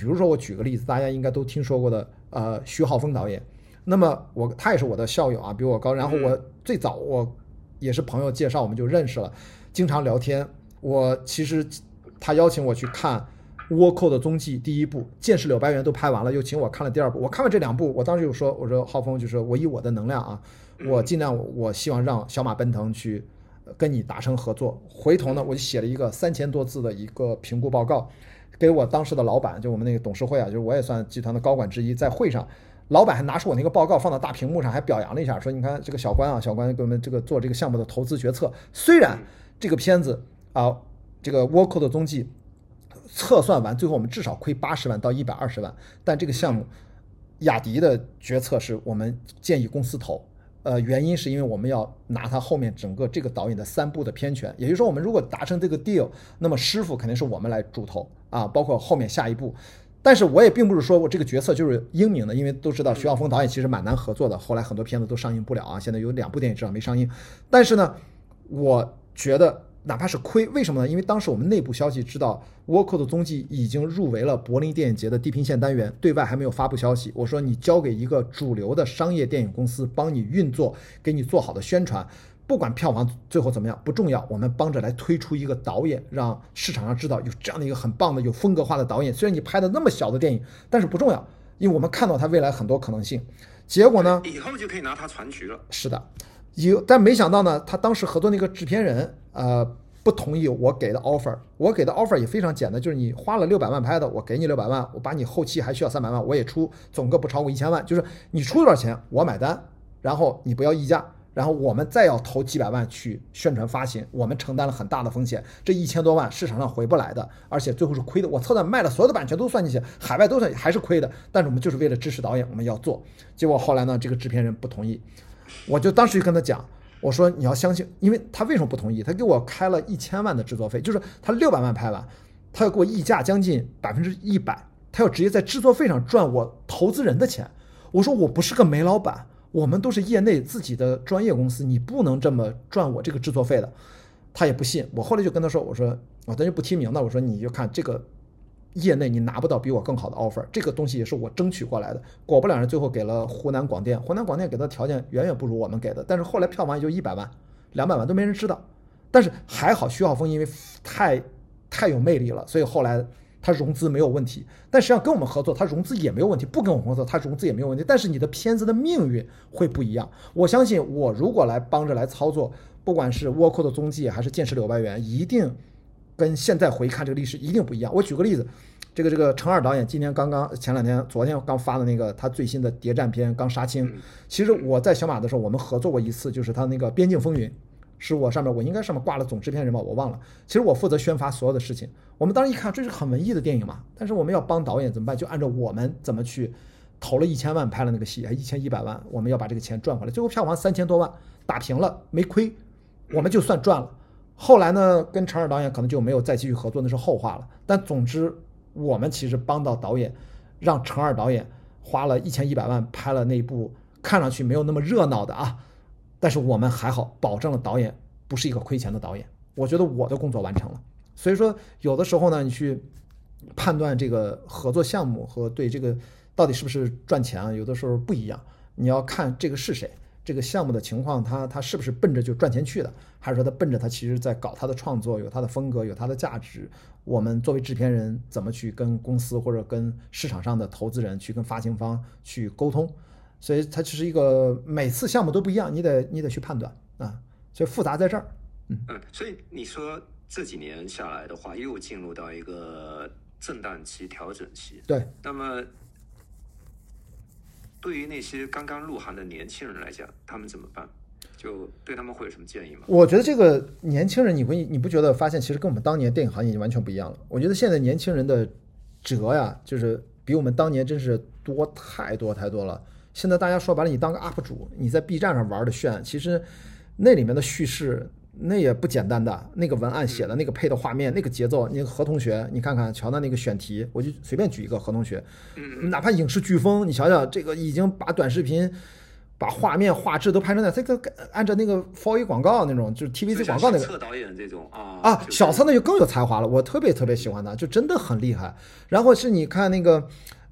比如说我举个例子，大家应该都听说过的，呃，徐浩峰导演。那么我他也是我的校友啊，比我高。然后我最早我也是朋友介绍，我们就认识了，经常聊天。我其实他邀请我去看《倭寇的踪迹》第一部，《剑士柳白猿》都拍完了，又请我看了第二部。我看完这两部，我当时就说：“我说浩峰，就是我以我的能量啊，我尽量，我希望让小马奔腾去跟你达成合作。”回头呢，我就写了一个三千多字的一个评估报告，给我当时的老板，就我们那个董事会啊，就是我也算集团的高管之一，在会上。老板还拿出我那个报告放到大屏幕上，还表扬了一下，说：“你看这个小关啊，小关给我们这个做这个项目的投资决策。虽然这个片子啊，这个倭寇的踪迹测算完，最后我们至少亏八十万到一百二十万，但这个项目雅迪的决策是我们建议公司投。呃，原因是因为我们要拿他后面整个这个导演的三部的片权，也就是说，我们如果达成这个 deal，那么师傅肯定是我们来主投啊，包括后面下一步。”但是我也并不是说我这个角色就是英明的，因为都知道徐晓峰导演其实蛮难合作的，后来很多片子都上映不了啊。现在有两部电影至少没上映。但是呢，我觉得哪怕是亏，为什么呢？因为当时我们内部消息知道《倭寇的踪迹》已经入围了柏林电影节的地平线单元，对外还没有发布消息。我说你交给一个主流的商业电影公司帮你运作，给你做好的宣传。不管票房最后怎么样不重要，我们帮着来推出一个导演，让市场上知道有这样的一个很棒的、有风格化的导演。虽然你拍的那么小的电影，但是不重要，因为我们看到他未来很多可能性。结果呢？以后就可以拿他传局了。是的，有，但没想到呢，他当时合作那个制片人，呃，不同意我给的 offer。我给的 offer 也非常简单，就是你花了六百万拍的，我给你六百万，我把你后期还需要三百万，我也出，总个不超过一千万。就是你出多少钱，我买单，然后你不要溢价。然后我们再要投几百万去宣传发行，我们承担了很大的风险，这一千多万市场上回不来的，而且最后是亏的。我测算卖了所有的版权都算进去，海外都算还是亏的。但是我们就是为了支持导演，我们要做。结果后来呢，这个制片人不同意，我就当时就跟他讲，我说你要相信，因为他为什么不同意？他给我开了一千万的制作费，就是他六百万拍完，他要给我溢价将近百分之一百，他要直接在制作费上赚我投资人的钱。我说我不是个煤老板。我们都是业内自己的专业公司，你不能这么赚我这个制作费的。他也不信，我后来就跟他说：“我说，我咱就不提名了。我说，你就看这个业内你拿不到比我更好的 offer，这个东西也是我争取过来的。果不了，人最后给了湖南广电，湖南广电给的条件远远不如我们给的。但是后来票房也就一百万、两百万都没人知道。但是还好，徐浩峰因为太太有魅力了，所以后来。”他融资没有问题，但实际上跟我们合作，他融资也没有问题；不跟我们合作，他融资也没有问题。但是你的片子的命运会不一样。我相信，我如果来帮着来操作，不管是倭寇的踪迹还是剑齿柳白猿，一定跟现在回看这个历史一定不一样。我举个例子，这个这个程二导演今天刚刚前两天昨天刚发的那个他最新的谍战片刚杀青，其实我在小马的时候我们合作过一次，就是他那个边境风云。是我上面，我应该上面挂了总制片人吧，我忘了。其实我负责宣发所有的事情。我们当时一看，这是很文艺的电影嘛，但是我们要帮导演怎么办？就按照我们怎么去投了一千万拍了那个戏，还一千一百万，我们要把这个钱赚回来。最后票房三千多万，打平了，没亏，我们就算赚了。后来呢，跟陈尔导演可能就没有再继续合作，那是后话了。但总之，我们其实帮到导演，让陈二导演花了一千一百万拍了那部看上去没有那么热闹的啊。但是我们还好，保证了导演不是一个亏钱的导演。我觉得我的工作完成了。所以说，有的时候呢，你去判断这个合作项目和对这个到底是不是赚钱啊，有的时候不一样。你要看这个是谁，这个项目的情况，他他是不是奔着就赚钱去的，还是说他奔着他其实在搞他的创作，有他的风格，有他的价值。我们作为制片人，怎么去跟公司或者跟市场上的投资人去跟发行方去沟通？所以它只是一个每次项目都不一样，你得你得去判断啊，所以复杂在这儿。嗯嗯，所以你说这几年下来的话，又进入到一个震荡期、调整期。对。那么，对于那些刚刚入行的年轻人来讲，他们怎么办？就对他们会有什么建议吗？我觉得这个年轻人，你会你不觉得发现其实跟我们当年电影行业已经完全不一样了？我觉得现在年轻人的折呀，就是比我们当年真是多太多太多了。现在大家说白了，你当个 UP 主，你在 B 站上玩的炫，其实那里面的叙事那也不简单的，那个文案写的，那个配的画面，那个节奏，那个何同学，你看看乔的那个选题，我就随便举一个何同学，哪怕影视飓风，你瞧瞧这个已经把短视频把画面画质都拍成那，这个按照那个 for A 广告那种，就是 TVC 广告那个侧导演这种啊啊，小策那就更有才华了，我特别特别喜欢他，就真的很厉害。然后是你看那个，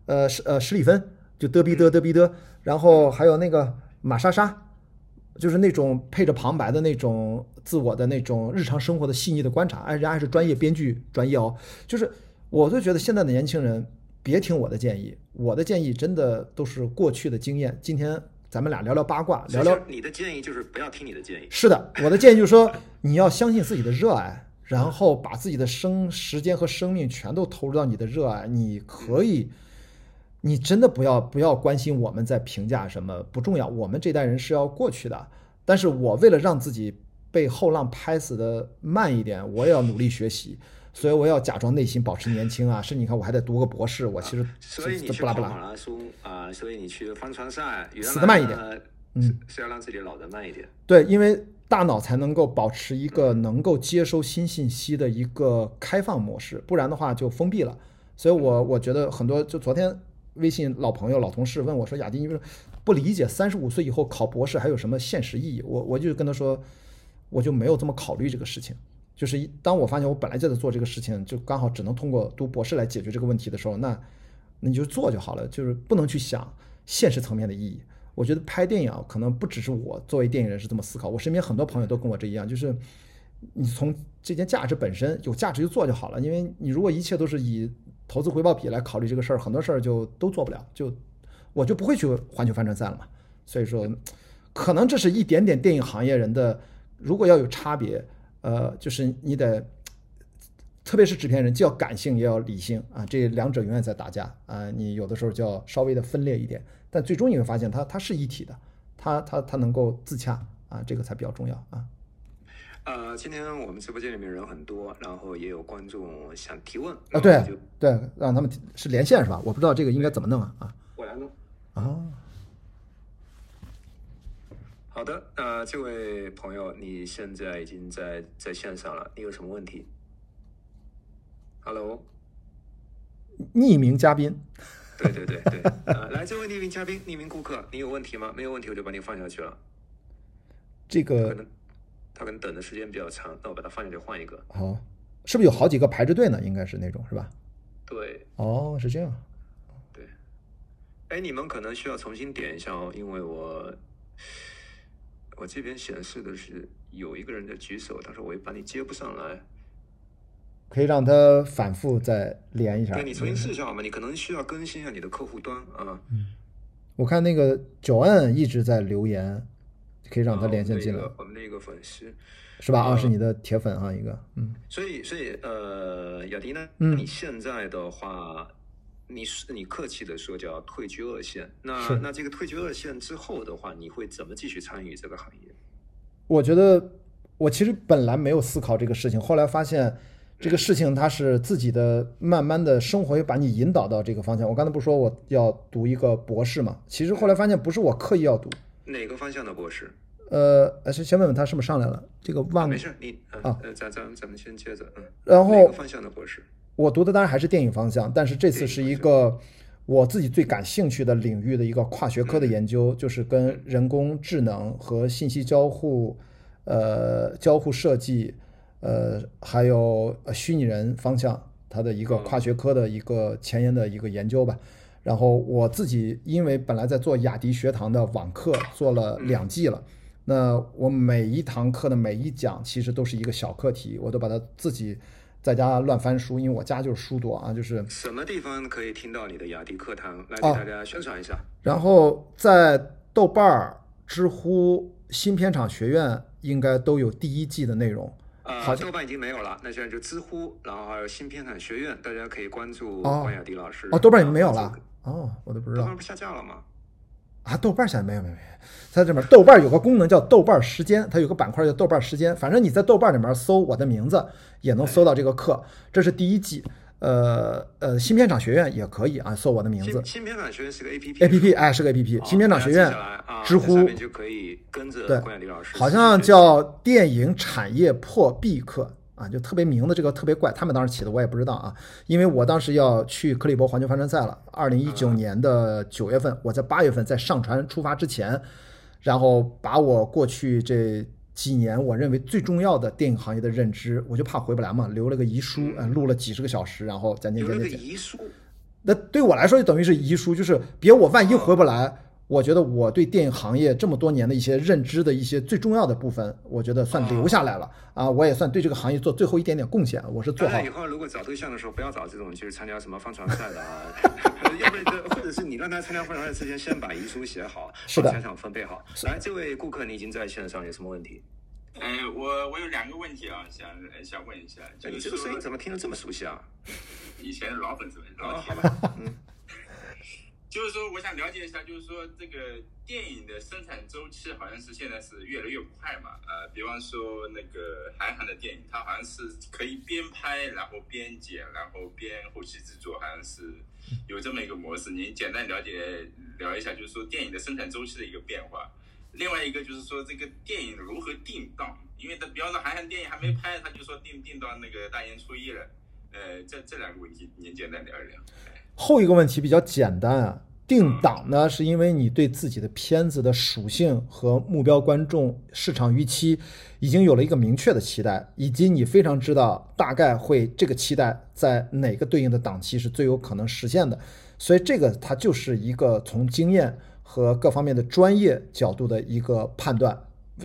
呃，史呃史蒂芬，就嘚逼嘚嘚逼嘚，然后还有那个马莎莎，就是那种配着旁白的那种自我的那种日常生活的细腻的观察，哎，人家还是专业编剧专业哦。就是我就觉得现在的年轻人别听我的建议，我的建议真的都是过去的经验。今天咱们俩聊聊八卦，聊聊你的建议就是不要听你的建议。是的，我的建议就是说，你要相信自己的热爱，然后把自己的生时间和生命全都投入到你的热爱。你可以，你真的不要不要关心我们在评价什么，不重要。我们这代人是要过去的，但是我为了让自己被后浪拍死的慢一点，我也要努力学习。所以我要假装内心保持年轻啊，甚至你看我还得读个博士，我其实所以你拉不拉。跑马拉松啊、所以你去帆船赛，死的慢一点嗯是是要让自己老的慢一点。对，因为大脑才能够保持一个能够接收新信息的一个开放模式，不然的话就封闭了。所以我我觉得很多，就昨天微信老朋友、老同事问我说：“雅迪，你为什么不理解三十五岁以后考博士还有什么现实意义？”我我就跟他说，我就没有这么考虑这个事情。就是当我发现我本来就在做这个事情，就刚好只能通过读博士来解决这个问题的时候，那那你就做就好了，就是不能去想现实层面的意义。我觉得拍电影，可能不只是我作为电影人是这么思考，我身边很多朋友都跟我这一样，就是你从这件价值本身有价值就做就好了，因为你如果一切都是以投资回报比来考虑这个事儿，很多事儿就都做不了，就我就不会去环球帆船赛了嘛。所以说，可能这是一点点电影行业人的，如果要有差别，呃，就是你得。特别是制片人，既要感性也要理性啊，这两者永远在打架啊。你有的时候就要稍微的分裂一点，但最终你会发现它它是一体的，它它它能够自洽啊，这个才比较重要啊。呃，今天我们直播间里面人很多，然后也有观众想提问啊，对就对，让他们是连线是吧？我不知道这个应该怎么弄啊啊我来弄。啊！好的，那这位朋友，你现在已经在在线上了，你有什么问题？Hello，匿名嘉宾，对对对对，呃，来，这位匿名嘉宾、匿名顾客，你有问题吗？没有问题，我就把你放下去了。这个能他可能等的时间比较长，那我把它放下去换一个。好，是不是有好几个排着队呢？应该是那种是吧？对哦，是这样。对，哎，你们可能需要重新点一下哦，因为我我这边显示的是有一个人在举手，但是我又把你接不上来。可以让他反复再连一下。对你重新试一下好吗？你可能需要更新一下你的客户端啊。我看那个九恩一直在留言，可以让他连线进来，啊我们的一个粉丝，是吧？啊，呃是你的铁粉啊，一个，嗯，所以所以呃，雅迪呢，嗯你现在的话，你是你客气的说叫退居二线，那那这个退居二线之后的话，你会怎么继续参与这个行业？我觉得我其实本来没有思考这个事情，后来发现这个事情它是自己的慢慢的生活会把你引导到这个方向。我刚才不是说我要读一个博士嘛？其实后来发现不是我刻意要读，哪个方向的博士？呃，呃先先问问他是不是上来了？这个忘没事，你呃啊呃，咱咱咱们先接着，嗯，然后哪个方向的博士？我读的当然还是电影方向，但是这次是一个我自己最感兴趣的领域的一个跨学科的研究，就是跟人工智能和信息交互、呃交互设计、呃还有呃虚拟人方向它的一个跨学科的一个前沿的一个研究吧。然后我自己因为本来在做雅迪学堂的网课，做了两季了。那我每一堂课的每一讲其实都是一个小课题，我都把它自己在家乱翻书，因为我家就是书多啊，就是。什么地方可以听到你的雅迪课堂？来哦给大家宣传一下。然后在豆瓣儿、知乎、新片场学院应该都有第一季的内容。呃好，像豆瓣已经没有了，那现在就知乎，然后还有新片场学院，大家可以关注哦关雅迪老师。哦，豆瓣已经没有了。哦，我都不知道豆瓣不下架了吗？啊。豆瓣现在没有没有没有，它这边豆瓣有个功能叫豆瓣时间，它有个板块叫豆瓣时间。反正你在豆瓣里面搜我的名字，也能搜到这个课。这是第一季。呃呃，新片场学院也可以啊，搜我的名字新。新片场学院是个 A P P，A P P 哎是个 A P P，好新片场学院知乎就可以跟着对好像叫电影产业破壁课啊，就特别名字这个特别怪，他们当时起的我也不知道啊，因为我当时要去克利伯环球帆船赛了，二零一九年的九月份，我在八月份在上船出发之前，然后把我过去这几年我认为最重要的电影行业的认知，我就怕回不来嘛，留了个遗书，嗯，录了几十个小时，然后剪剪有了剪剪剪。个遗书，那对我来说就等于是遗书，就是别我万一回不来，我觉得我对电影行业这么多年的一些认知的一些最重要的部分，我觉得算留下来了啊，我也算对这个行业做最后一点点贡献，我是做好以后如果找对象的时候，不要找这种就是参加什么帆船赛的啊，要不然就或者是你让他参加帆船赛之前，先把遗书写好，是的把财产分配好。来，这位顾客，你已经在线上，有什么问题？呃，我我有两个问题啊，想呃想问一下，哎，就是你这个声音怎么听着这么熟悉啊？以前老粉丝们，啊，老铁好吧，嗯，就是说我想了解一下，就是说这个电影的生产周期好像是现在是越来越快嘛，呃，比方说那个韩寒的电影，它好像是可以边拍然后边剪，然后边后期制作，好像是有这么一个模式。您简单了解聊一下，就是说电影的生产周期的一个变化。另外一个就是说这个电影如何定档，因为它比方说韩寒电影还没拍，他就说定定到那个大年初一了。呃，这这两个问题您简单聊一聊。后一个问题比较简单啊，定档呢，是因为你对自己的片子的属性和目标观众市场预期已经有了一个明确的期待，以及你非常知道大概会这个期待在哪个对应的档期是最有可能实现的，所以这个它就是一个从经验和各方面的专业角度的一个判断。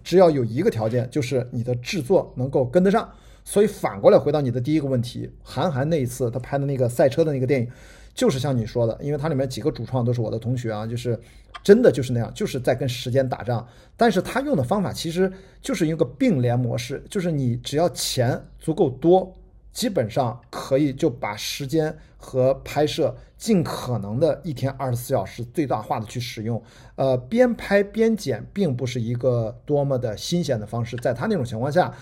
只要有一个条件，就是你的制作能够跟得上。所以反过来回到你的第一个问题，韩寒那一次他拍的那个赛车的那个电影，就是像你说的，因为它里面几个主创都是我的同学啊，就是真的就是那样，就是在跟时间打仗。但是他用的方法其实就是一个并联模式，就是你只要钱足够多，基本上可以就把时间和拍摄尽可能的一天二十四小时最大化的去使用。呃，边拍边剪并不是一个多么的新鲜的方式，在他那种情况下。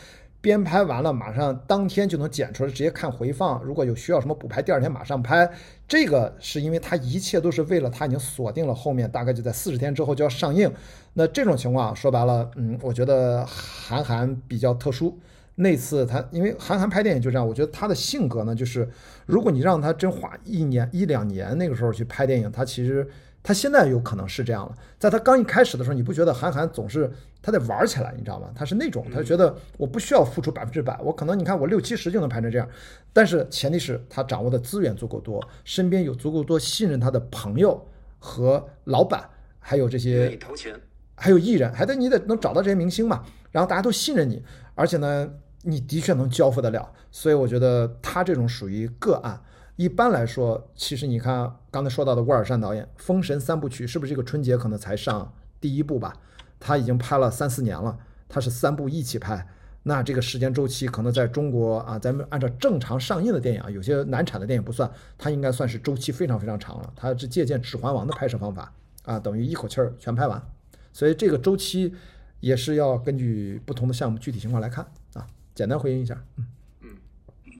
编拍完了，马上当天就能剪出来，直接看回放。如果有需要什么补拍，第二天马上拍。这个是因为他一切都是为了他已经锁定了后面大概就在四十天之后就要上映。那这种情况说白了，嗯，我觉得韩寒比较特殊。那次他因为韩寒拍电影就这样，我觉得他的性格呢，就是如果你让他真花一年一两年那个时候去拍电影，他其实。他现在有可能是这样了，在他刚一开始的时候，你不觉得韩寒总是他得玩起来，你知道吗？他是那种，他觉得我不需要付出百分之百，我可能你看我六七十就能拍成这样，但是前提是他掌握的资源足够多，身边有足够多信任他的朋友和老板，还有这些投钱，还有艺人，还得你得能找到这些明星嘛，然后大家都信任你，而且呢，你的确能交付得了，所以我觉得他这种属于个案。一般来说，其实你看刚才说到的沃尔善导演《封神三部曲》，是不是这个春节可能才上第一部吧？他已经拍了三四年了，他是三部一起拍，那这个时间周期可能在中国啊，咱们按照正常上映的电影，有些难产的电影不算，它应该算是周期非常非常长了。它是借鉴《指环王》的拍摄方法啊，等于一口气儿全拍完，所以这个周期也是要根据不同的项目具体情况来看啊。简单回应一下，嗯。